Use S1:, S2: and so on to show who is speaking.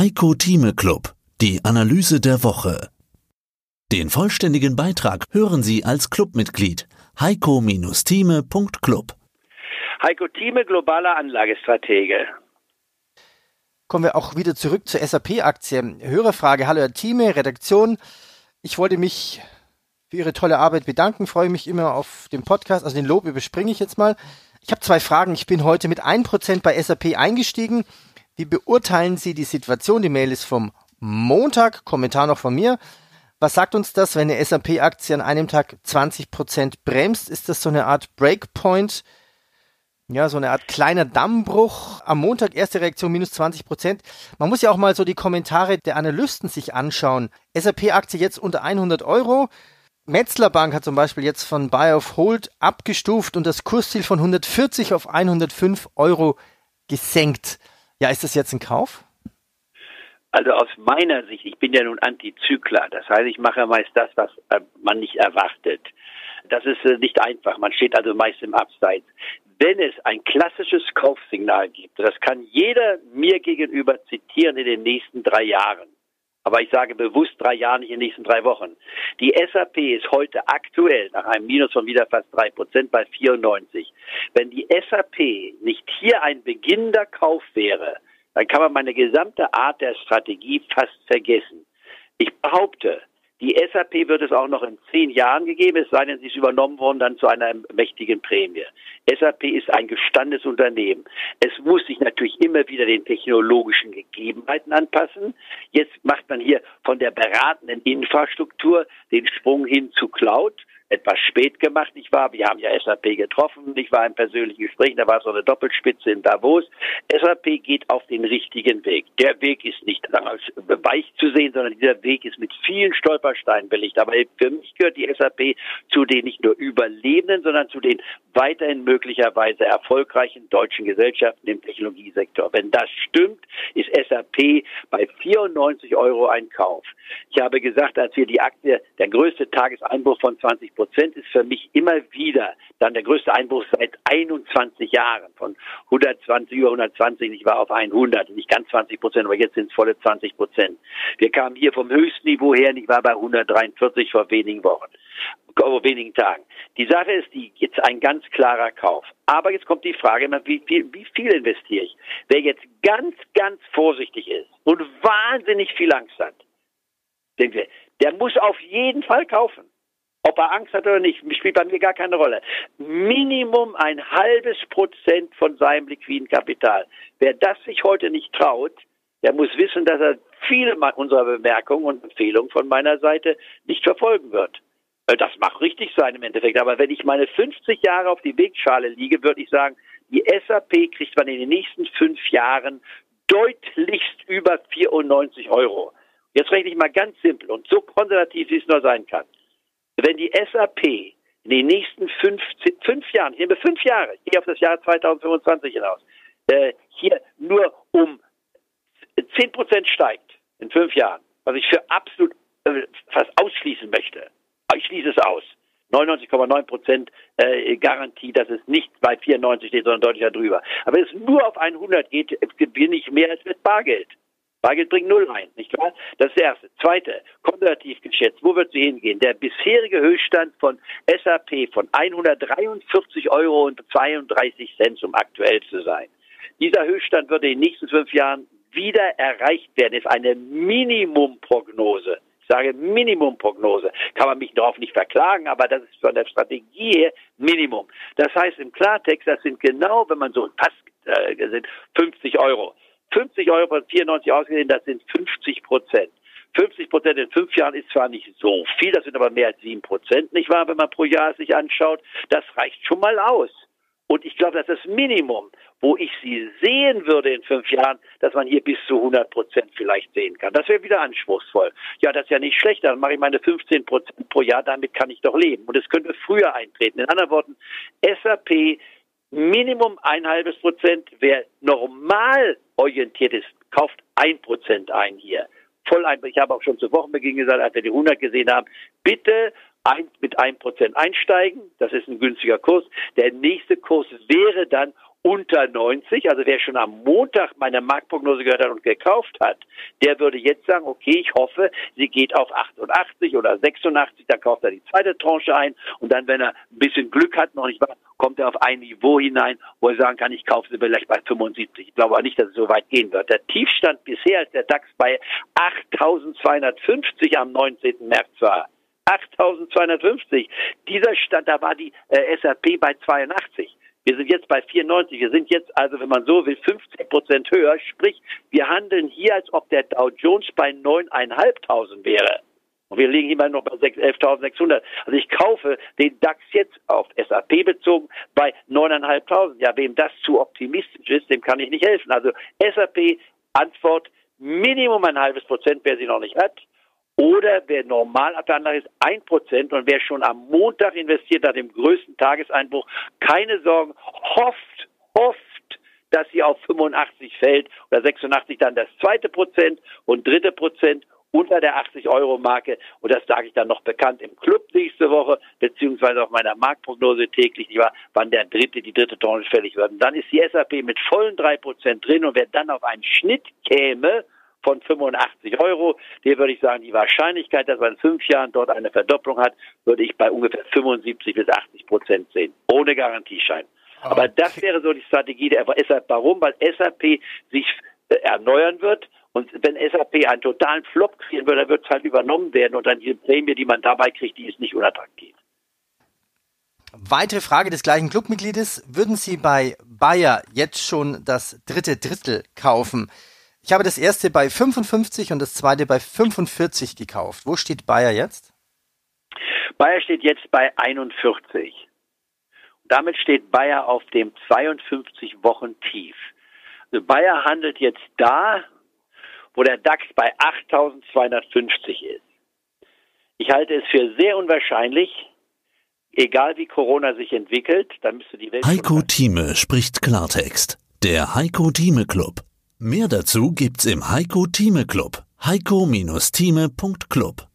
S1: Heiko Thieme Club, die Analyse der Woche. Den vollständigen Beitrag hören Sie als Clubmitglied heiko-thieme.club.
S2: Heiko Thieme, globaler Anlagestratege.
S3: Kommen wir auch wieder zurück zur SAP-Aktie. Hörerfrage, hallo Herr Thieme, Redaktion. Ich wollte mich für Ihre tolle Arbeit bedanken, freue mich immer auf den Podcast, also den Lob überspringe ich jetzt mal. Ich habe zwei Fragen. Ich bin heute mit 1% bei SAP eingestiegen wie beurteilen Sie die Situation? Die Mail ist vom Montag, Kommentar noch von mir. Was sagt uns das, wenn eine SAP-Aktie an einem Tag 20% bremst? Ist das so eine Art Breakpoint? Ja, so eine Art kleiner Dammbruch. Am Montag erste Reaktion minus 20% Man muss ja auch mal so die Kommentare der Analysten sich anschauen. SAP-Aktie jetzt unter 100 Euro. Metzler Bank hat zum Beispiel jetzt von Buy of Hold abgestuft und das Kursziel von 140 auf 105 Euro gesenkt. Ja, ist das jetzt ein Kauf?
S2: Also aus meiner Sicht, ich bin ja nun Antizykler, das heißt, ich mache meist das, was äh, man nicht erwartet. Das ist äh, nicht einfach, man steht also meist im Abseits. Wenn es ein klassisches Kaufsignal gibt, das kann jeder mir gegenüber zitieren in den nächsten drei Jahren, aber ich sage bewusst drei Jahre, nicht in den nächsten drei Wochen. Die SAP ist heute aktuell nach einem Minus von wieder fast drei Prozent bei 94. Wenn die SAP nicht hier ein beginnender Kauf wäre, dann kann man meine gesamte Art der Strategie fast vergessen. Ich behaupte, die SAP wird es auch noch in zehn Jahren gegeben, es sei denn, sie ist übernommen worden dann zu einer mächtigen Prämie. SAP ist ein gestandenes Unternehmen. Es muss sich natürlich immer wieder den technologischen Gegebenheiten anpassen. Jetzt macht man hier von der beratenden Infrastruktur den Sprung hin zu Cloud etwas spät gemacht, nicht wahr? Wir haben ja SAP getroffen, ich war im persönlichen Gespräch, da war so eine Doppelspitze in Davos. SAP geht auf den richtigen Weg. Der Weg ist nicht weich zu sehen, sondern dieser Weg ist mit vielen Stolpersteinen belegt. Aber für mich gehört die SAP zu den nicht nur Überlebenden, sondern zu den weiterhin möglicherweise erfolgreichen deutschen Gesellschaften im Technologiesektor. Wenn das stimmt, ist SAP bei 94 Euro ein Kauf. Ich habe gesagt, als wir die Aktie, der größte Tageseinbruch von 20 Prozent ist für mich immer wieder dann der größte Einbruch seit 21 Jahren von 120 über 120, ich war auf 100, nicht ganz 20 Prozent, aber jetzt sind es volle 20 Prozent. Wir kamen hier vom Höchstniveau her, ich war bei 143 vor wenigen Wochen, vor wenigen Tagen. Die Sache ist die, jetzt ein ganz klarer Kauf. Aber jetzt kommt die Frage, wie viel, wie viel investiere ich? Wer jetzt ganz, ganz vorsichtig ist und wahnsinnig viel Angst hat, der muss auf jeden Fall kaufen. Ob er Angst hat oder nicht, spielt bei mir gar keine Rolle. Minimum ein halbes Prozent von seinem liquiden Kapital. Wer das sich heute nicht traut, der muss wissen, dass er viele unserer Bemerkungen und Empfehlungen von meiner Seite nicht verfolgen wird. Das mag richtig sein im Endeffekt, aber wenn ich meine 50 Jahre auf die Wegschale liege, würde ich sagen, die SAP kriegt man in den nächsten fünf Jahren deutlichst über 94 Euro. Jetzt rechne ich mal ganz simpel und so konservativ, wie es nur sein kann. Wenn die SAP in den nächsten fünf, fünf Jahren, ich nehme fünf Jahre, ich gehe auf das Jahr 2025 hinaus, äh, hier nur um zehn Prozent steigt in fünf Jahren, was ich für absolut äh, fast ausschließen möchte. Ich schließe es aus. 99,9 Prozent äh, Garantie, dass es nicht bei 94 steht, sondern deutlich darüber. Aber wenn es nur auf 100 geht, gewinne ich mehr als mit Bargeld. Bargeld bringt null ein, nicht wahr? Das ist das Erste. Zweite, konservativ geschätzt, wo wird sie hingehen? Der bisherige Höchststand von SAP von 143 Euro und 32 Cent, um aktuell zu sein. Dieser Höchststand wird in den nächsten fünf Jahren wieder erreicht werden, ist eine Minimumprognose. Ich sage Minimumprognose. Kann man mich darauf nicht verklagen, aber das ist von der Strategie her Minimum. Das heißt im Klartext, das sind genau, wenn man so passt, äh, sind 50 Euro. 50 Euro von 94 ausgesehen, das sind 50 Prozent. 50 Prozent in fünf Jahren ist zwar nicht so viel, das sind aber mehr als sieben Prozent, nicht wahr, wenn man pro Jahr sich anschaut. Das reicht schon mal aus. Und ich glaube, das ist das Minimum, wo ich sie sehen würde in fünf Jahren, dass man hier bis zu 100 Prozent vielleicht sehen kann. Das wäre wieder anspruchsvoll. Ja, das ist ja nicht schlecht. Dann mache ich meine 15 Prozent pro Jahr. Damit kann ich doch leben. Und es könnte früher eintreten. In anderen Worten, SAP Minimum ein halbes Prozent. Wer normal orientiert ist, kauft ein Prozent ein hier. Voll ein, ich habe auch schon zu Wochenbeginn gesagt, als wir die 100 gesehen haben, bitte ein, mit einem Prozent einsteigen. Das ist ein günstiger Kurs. Der nächste Kurs wäre dann unter 90. Also wer schon am Montag meine Marktprognose gehört hat und gekauft hat, der würde jetzt sagen, okay, ich hoffe, sie geht auf 88 oder 86, dann kauft er die zweite Tranche ein und dann, wenn er ein bisschen Glück hat, noch nicht wahr, kommt er auf ein Niveau hinein, wo er sagen kann, ich kaufe sie vielleicht bei 75. Ich glaube auch nicht, dass es so weit gehen wird. Der Tiefstand bisher ist der DAX bei 8250 am 19. März war. 8250. Dieser Stand, da war die äh, SAP bei 82. Wir sind jetzt bei 94. Wir sind jetzt also, wenn man so will, 50 Prozent höher. Sprich, wir handeln hier, als ob der Dow Jones bei 9.500 wäre. Und wir liegen immer noch bei 11.600. Also ich kaufe den DAX jetzt auf SAP bezogen bei 9.500. Ja, wem das zu optimistisch ist, dem kann ich nicht helfen. Also SAP Antwort Minimum ein halbes Prozent, wer sie noch nicht hat. Oder wer normal Anlage ist, ein Prozent. Und wer schon am Montag investiert hat, im größten Tageseinbruch, keine Sorgen, hofft, hofft, dass sie auf 85 fällt oder 86 dann das zweite Prozent und dritte Prozent unter der 80-Euro-Marke. Und das sage ich dann noch bekannt im Club nächste Woche, beziehungsweise auf meiner Marktprognose täglich, die war, wann der dritte, die dritte Tranche fällig wird. Und dann ist die SAP mit vollen drei Prozent drin und wer dann auf einen Schnitt käme, von 85 Euro. Hier würde ich sagen, die Wahrscheinlichkeit, dass man in fünf Jahren dort eine Verdopplung hat, würde ich bei ungefähr 75 bis 80 Prozent sehen. Ohne Garantieschein. Okay. Aber das wäre so die Strategie der SAP. Warum? Weil SAP sich äh, erneuern wird. Und wenn SAP einen totalen Flop kriegen würde, dann wird es halt übernommen werden und dann die Prämie, die man dabei kriegt, die ist nicht unattraktiv.
S3: Weitere Frage des gleichen Clubmitgliedes. Würden Sie bei Bayer jetzt schon das dritte Drittel kaufen? Ich habe das erste bei 55 und das zweite bei 45 gekauft. Wo steht Bayer jetzt?
S2: Bayer steht jetzt bei 41. Damit steht Bayer auf dem 52 Wochen Tief. Also Bayer handelt jetzt da, wo der DAX bei 8250 ist. Ich halte es für sehr unwahrscheinlich, egal wie Corona sich entwickelt, da müsste die Welt.
S1: Heiko Thieme spricht Klartext. Der Heiko Thieme Club. Mehr dazu gibt's im Heiko Thieme Club. heiko-thieme.club